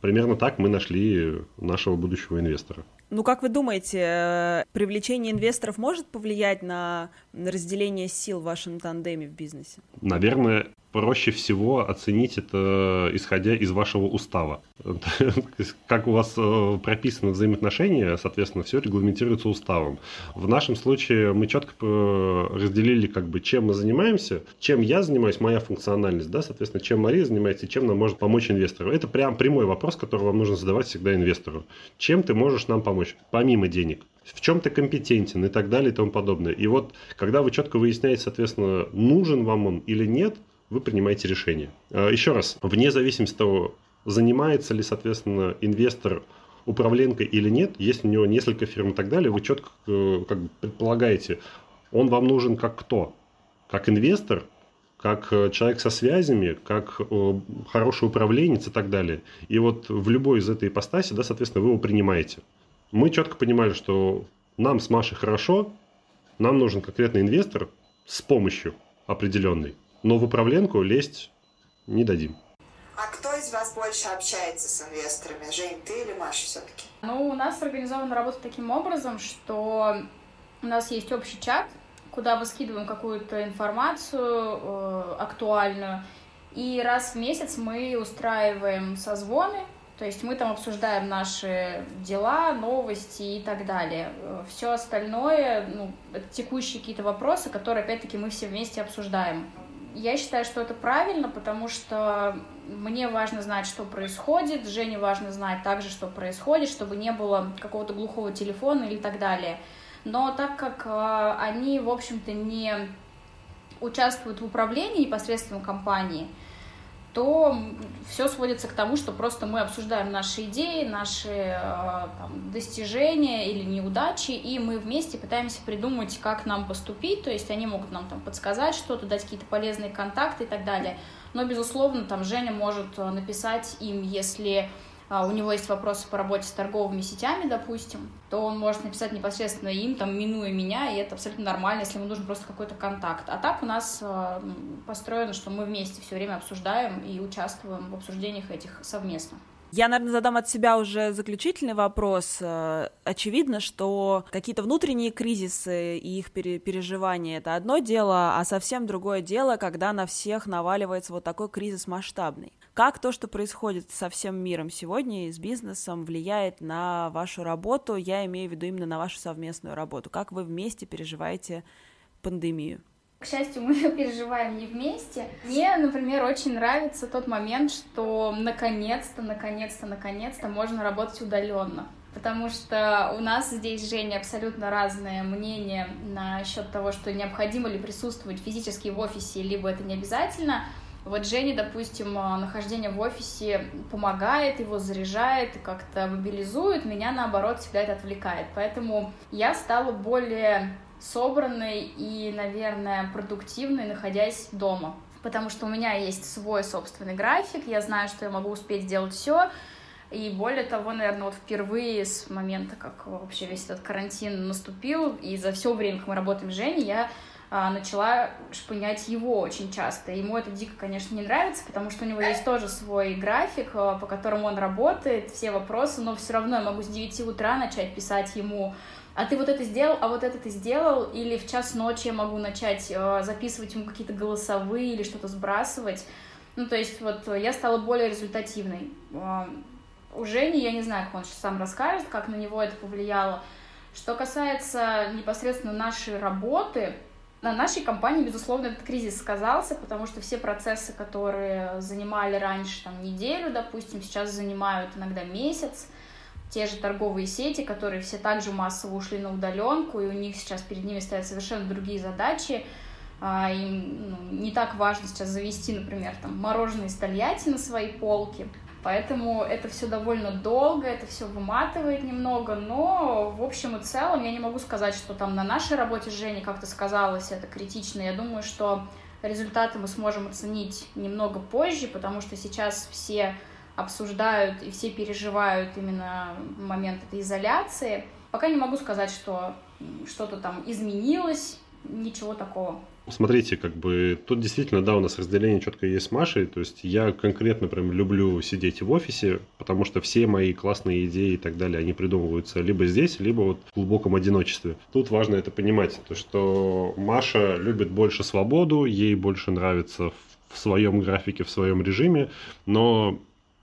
Примерно так мы нашли нашего будущего инвестора. Ну, как вы думаете, э, привлечение инвесторов может повлиять на разделение сил в вашем тандеме в бизнесе? Наверное, проще всего оценить это, исходя из вашего устава. Как у вас э, прописаны взаимоотношения, соответственно, все регламентируется уставом. В нашем случае мы четко э, разделили, как бы, чем мы занимаемся, чем я занимаюсь, моя функциональность, да, соответственно, чем Мария занимается чем нам может помочь инвестору. Это прям прямой вопрос, который вам нужно задавать всегда инвестору. Чем ты можешь нам помочь, помимо денег? в чем ты компетентен и так далее и тому подобное. И вот, когда вы четко выясняете, соответственно, нужен вам он или нет, вы принимаете решение. А, еще раз, вне зависимости от того, занимается ли, соответственно, инвестор управленкой или нет, если у него несколько фирм и так далее, вы четко э, как бы предполагаете, он вам нужен как кто? Как инвестор, как э, человек со связями, как э, хороший управленец и так далее. И вот в любой из этой ипостаси, да, соответственно, вы его принимаете. Мы четко понимали, что нам с Машей хорошо, нам нужен конкретный инвестор с помощью определенной но в управленку лезть не дадим. А кто из вас больше общается с инвесторами? Жень, ты или Маша все-таки? Ну, у нас организована работа таким образом, что у нас есть общий чат, куда мы скидываем какую-то информацию э, актуальную, и раз в месяц мы устраиваем созвоны, то есть мы там обсуждаем наши дела, новости и так далее. Все остальное, ну, это текущие какие-то вопросы, которые, опять-таки, мы все вместе обсуждаем. Я считаю, что это правильно, потому что мне важно знать, что происходит, Жене важно знать также, что происходит, чтобы не было какого-то глухого телефона или так далее. Но так как э, они, в общем-то, не участвуют в управлении непосредственно компании, то все сводится к тому, что просто мы обсуждаем наши идеи, наши э, там, достижения или неудачи, и мы вместе пытаемся придумать, как нам поступить, то есть они могут нам там подсказать что-то, дать какие-то полезные контакты и так далее. Но, безусловно, там Женя может э, написать им, если у него есть вопросы по работе с торговыми сетями, допустим, то он может написать непосредственно им, там, минуя меня, и это абсолютно нормально, если ему нужен просто какой-то контакт. А так у нас а, построено, что мы вместе все время обсуждаем и участвуем в обсуждениях этих совместно. Я, наверное, задам от себя уже заключительный вопрос. Э, очевидно, что какие-то внутренние кризисы и их переживания — это одно дело, а совсем другое дело, когда на всех наваливается вот такой кризис масштабный. Как то, что происходит со всем миром сегодня и с бизнесом, влияет на вашу работу? Я имею в виду именно на вашу совместную работу. Как вы вместе переживаете пандемию? К счастью, мы переживаем не вместе. Мне, например, очень нравится тот момент, что наконец-то, наконец-то, наконец-то можно работать удаленно. Потому что у нас здесь, Женя, абсолютно разное мнение насчет того, что необходимо ли присутствовать физически в офисе, либо это не обязательно. Вот Жене, допустим, нахождение в офисе помогает, его заряжает, как-то мобилизует, меня, наоборот, всегда это отвлекает. Поэтому я стала более собранной и, наверное, продуктивной, находясь дома. Потому что у меня есть свой собственный график, я знаю, что я могу успеть сделать все. И более того, наверное, вот впервые с момента, как вообще весь этот карантин наступил, и за все время, как мы работаем с Женей, я а, начала шпынять его очень часто. Ему это дико, конечно, не нравится, потому что у него есть тоже свой график, а, по которому он работает, все вопросы, но все равно я могу с 9 утра начать писать ему а ты вот это сделал, а вот это ты сделал, или в час ночи я могу начать э, записывать ему какие-то голосовые или что-то сбрасывать. Ну, то есть вот я стала более результативной. Э, у Жени, я не знаю, как он сейчас сам расскажет, как на него это повлияло. Что касается непосредственно нашей работы, на нашей компании, безусловно, этот кризис сказался, потому что все процессы, которые занимали раньше там, неделю, допустим, сейчас занимают иногда месяц те же торговые сети, которые все также массово ушли на удаленку, и у них сейчас перед ними стоят совершенно другие задачи. А, им ну, не так важно сейчас завести, например, там, мороженое из Тольятти на свои полки. Поэтому это все довольно долго, это все выматывает немного, но в общем и целом я не могу сказать, что там на нашей работе с Женей как-то сказалось это критично. Я думаю, что результаты мы сможем оценить немного позже, потому что сейчас все обсуждают и все переживают именно момент этой изоляции. Пока не могу сказать, что что-то там изменилось, ничего такого. Смотрите, как бы тут действительно, да, у нас разделение четко есть с Машей. То есть я конкретно прям люблю сидеть в офисе, потому что все мои классные идеи и так далее, они придумываются либо здесь, либо вот в глубоком одиночестве. Тут важно это понимать, то что Маша любит больше свободу, ей больше нравится в своем графике, в своем режиме, но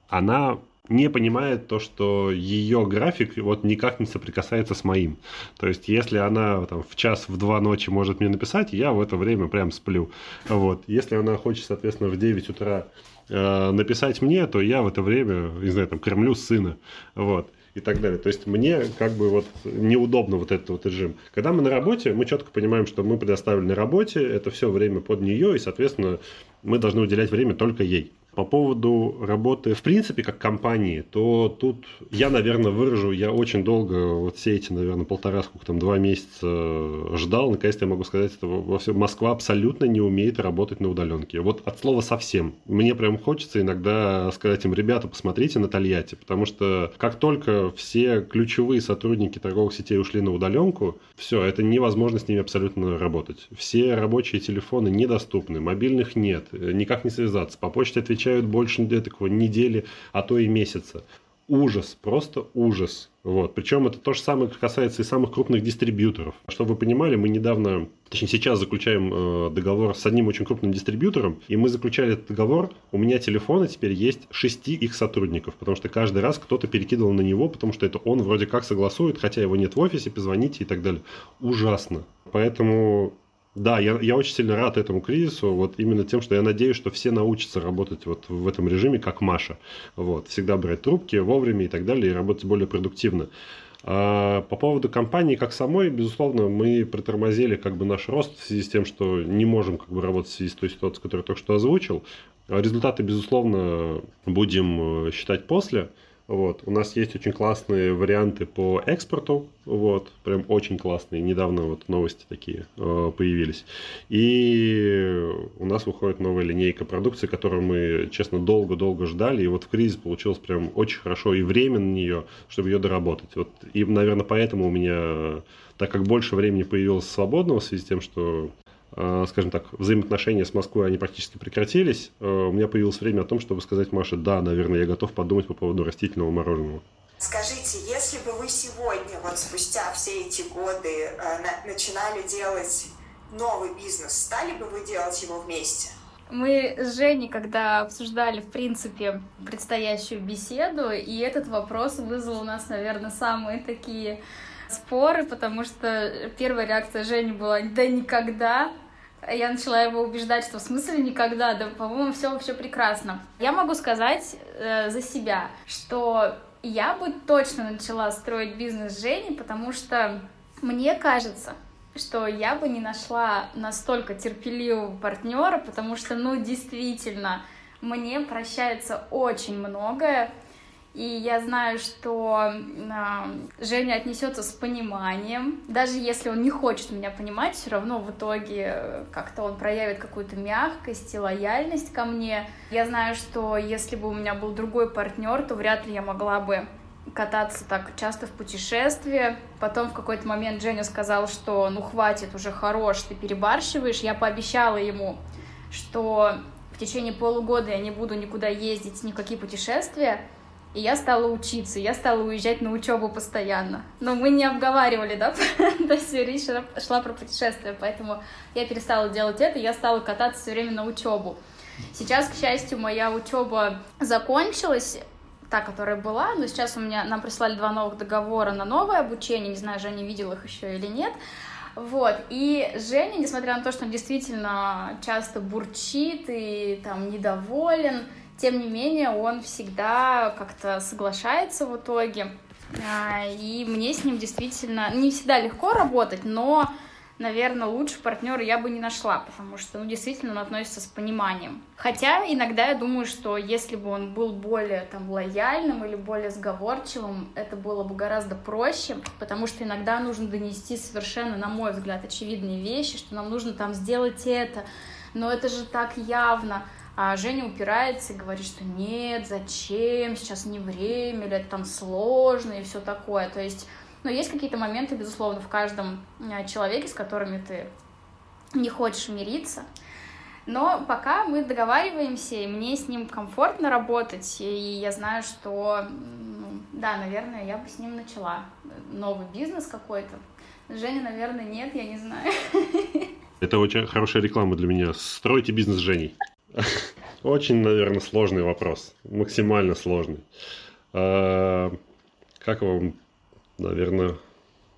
она не понимает то, что ее график вот никак не соприкасается с моим. То есть, если она там, в час, в два ночи может мне написать, я в это время прям сплю. Вот. Если она хочет, соответственно, в 9 утра э, написать мне, то я в это время, не знаю, там, кормлю сына. Вот и так далее. То есть мне как бы вот неудобно вот этот вот режим. Когда мы на работе, мы четко понимаем, что мы предоставлены работе, это все время под нее, и, соответственно, мы должны уделять время только ей. По поводу работы, в принципе, как компании, то тут я, наверное, выражу, я очень долго, вот все эти, наверное, полтора, сколько там, два месяца ждал, наконец-то я могу сказать, всем, Москва абсолютно не умеет работать на удаленке. Вот от слова совсем. Мне прям хочется иногда сказать им, ребята, посмотрите на Тольятти, потому что как только все ключевые сотрудники торговых сетей ушли на удаленку, все, это невозможно с ними абсолютно работать. Все рабочие телефоны недоступны, мобильных нет, никак не связаться, по почте отвечать отвечают больше такого недели, а то и месяца. Ужас, просто ужас. Вот. Причем это то же самое касается и самых крупных дистрибьюторов. Чтобы вы понимали, мы недавно, точнее сейчас заключаем э, договор с одним очень крупным дистрибьютором, и мы заключали этот договор, у меня телефоны теперь есть шести их сотрудников, потому что каждый раз кто-то перекидывал на него, потому что это он вроде как согласует, хотя его нет в офисе, позвоните и так далее. Ужасно. Поэтому да, я, я очень сильно рад этому кризису, вот именно тем, что я надеюсь, что все научатся работать вот в этом режиме, как Маша. Вот, всегда брать трубки вовремя и так далее, и работать более продуктивно. А по поводу компании как самой, безусловно, мы притормозили как бы наш рост в связи с тем, что не можем как бы работать в связи с той ситуацией, которую я только что озвучил. Результаты, безусловно, будем считать после. Вот. У нас есть очень классные варианты по экспорту, вот, прям очень классные. Недавно вот новости такие э, появились. И у нас выходит новая линейка продукции, которую мы, честно, долго-долго ждали. И вот в кризис получилось прям очень хорошо и время на нее, чтобы ее доработать. Вот, и, наверное, поэтому у меня, так как больше времени появилось свободного в связи с тем, что скажем так, взаимоотношения с Москвой, они практически прекратились, э, у меня появилось время о том, чтобы сказать Маше, да, наверное, я готов подумать по поводу растительного мороженого. Скажите, если бы вы сегодня, вот спустя все эти годы, э, начинали делать новый бизнес, стали бы вы делать его вместе? Мы с Женей, когда обсуждали, в принципе, предстоящую беседу, и этот вопрос вызвал у нас, наверное, самые такие споры, потому что первая реакция Жени была «да никогда», я начала его убеждать, что в смысле никогда, да, по-моему, все вообще прекрасно. Я могу сказать э, за себя, что я бы точно начала строить бизнес Жени, потому что мне кажется, что я бы не нашла настолько терпеливого партнера, потому что, ну, действительно, мне прощается очень многое, и я знаю, что э, Женя отнесется с пониманием. Даже если он не хочет меня понимать, все равно в итоге э, как-то он проявит какую-то мягкость и лояльность ко мне. Я знаю, что если бы у меня был другой партнер, то вряд ли я могла бы кататься так часто в путешествие. Потом в какой-то момент Женя сказал, что ну хватит, уже хорош, ты перебарщиваешь. Я пообещала ему, что в течение полугода я не буду никуда ездить, ни в какие путешествия. И я стала учиться, я стала уезжать на учебу постоянно. Но мы не обговаривали, да, то есть речь шла про путешествия, поэтому я перестала делать это, я стала кататься все время на учебу. Сейчас, к счастью, моя учеба закончилась, та, которая была, но сейчас у меня, нам прислали два новых договора на новое обучение, не знаю, Женя видел их еще или нет, вот, и Женя, несмотря на то, что он действительно часто бурчит и там недоволен, тем не менее, он всегда как-то соглашается в итоге. А, и мне с ним действительно не всегда легко работать, но наверное, лучше партнера я бы не нашла, потому что, ну, действительно, он относится с пониманием. Хотя иногда я думаю, что если бы он был более там лояльным или более сговорчивым, это было бы гораздо проще, потому что иногда нужно донести совершенно, на мой взгляд, очевидные вещи, что нам нужно там сделать это, но это же так явно. А Женя упирается и говорит, что нет, зачем, сейчас не время, или это там сложно и все такое. То есть но есть какие-то моменты, безусловно, в каждом э, человеке, с которыми ты не хочешь мириться. Но пока мы договариваемся, и мне с ним комфортно работать, и я знаю, что, ну, да, наверное, я бы с ним начала новый бизнес какой-то. Женя, наверное, нет, я не знаю. Это очень хорошая реклама для меня. Стройте бизнес с Женей. Очень, наверное, сложный вопрос. Максимально сложный. А, как вам наверное,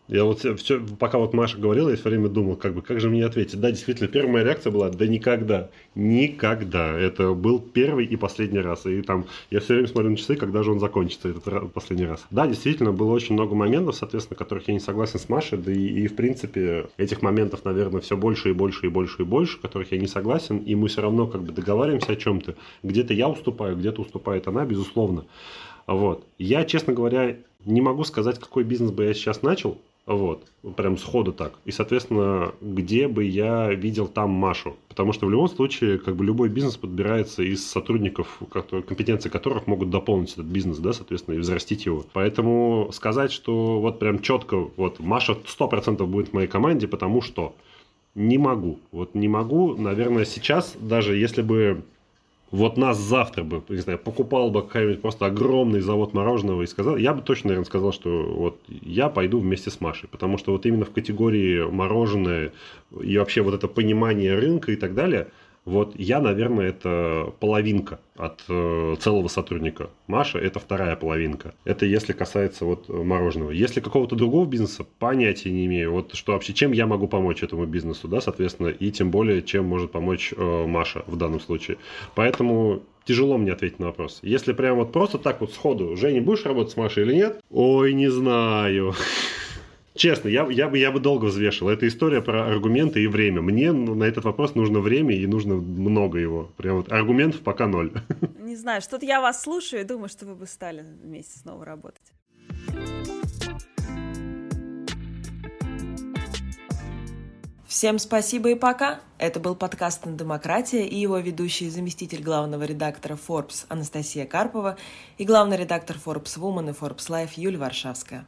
я вот все, пока вот Маша говорила, я все время думал, как бы, как же мне ответить. Да, действительно, первая моя реакция была, да никогда, никогда. Это был первый и последний раз. И там, я все время смотрю на часы, когда же он закончится, этот последний раз. Да, действительно, было очень много моментов, соответственно, которых я не согласен с Машей, да и, и в принципе, этих моментов, наверное, все больше и больше и больше и больше, которых я не согласен, и мы все равно как бы договариваемся о чем-то. Где-то я уступаю, где-то уступает она, безусловно. Вот. Я, честно говоря, не могу сказать, какой бизнес бы я сейчас начал, вот, прям сходу так. И, соответственно, где бы я видел там Машу. Потому что в любом случае, как бы любой бизнес подбирается из сотрудников, компетенции которых могут дополнить этот бизнес, да, соответственно, и взрастить его. Поэтому сказать, что вот прям четко, вот Маша 100% будет в моей команде, потому что не могу. Вот не могу, наверное, сейчас, даже если бы вот нас завтра бы, не знаю, покупал бы какой-нибудь просто огромный завод мороженого и сказал, я бы точно, наверное, сказал, что вот я пойду вместе с Машей, потому что вот именно в категории мороженое и вообще вот это понимание рынка и так далее – вот я, наверное, это половинка от э, целого сотрудника. Маша – это вторая половинка. Это если касается вот мороженого. Если какого-то другого бизнеса, понятия не имею. Вот что вообще, чем я могу помочь этому бизнесу, да, соответственно, и тем более, чем может помочь э, Маша в данном случае. Поэтому тяжело мне ответить на вопрос. Если прям вот просто так вот сходу, Женя, будешь работать с Машей или нет? Ой, не знаю. Честно, я, я, бы, я бы долго взвешивал. Это история про аргументы и время. Мне ну, на этот вопрос нужно время и нужно много его. Прям вот аргументов пока ноль. Не знаю, что-то я вас слушаю и думаю, что вы бы стали вместе снова работать. Всем спасибо и пока. Это был подкаст «Демократия» и его ведущий заместитель главного редактора Forbes Анастасия Карпова и главный редактор Forbes Woman и Forbes Life Юлия Варшавская.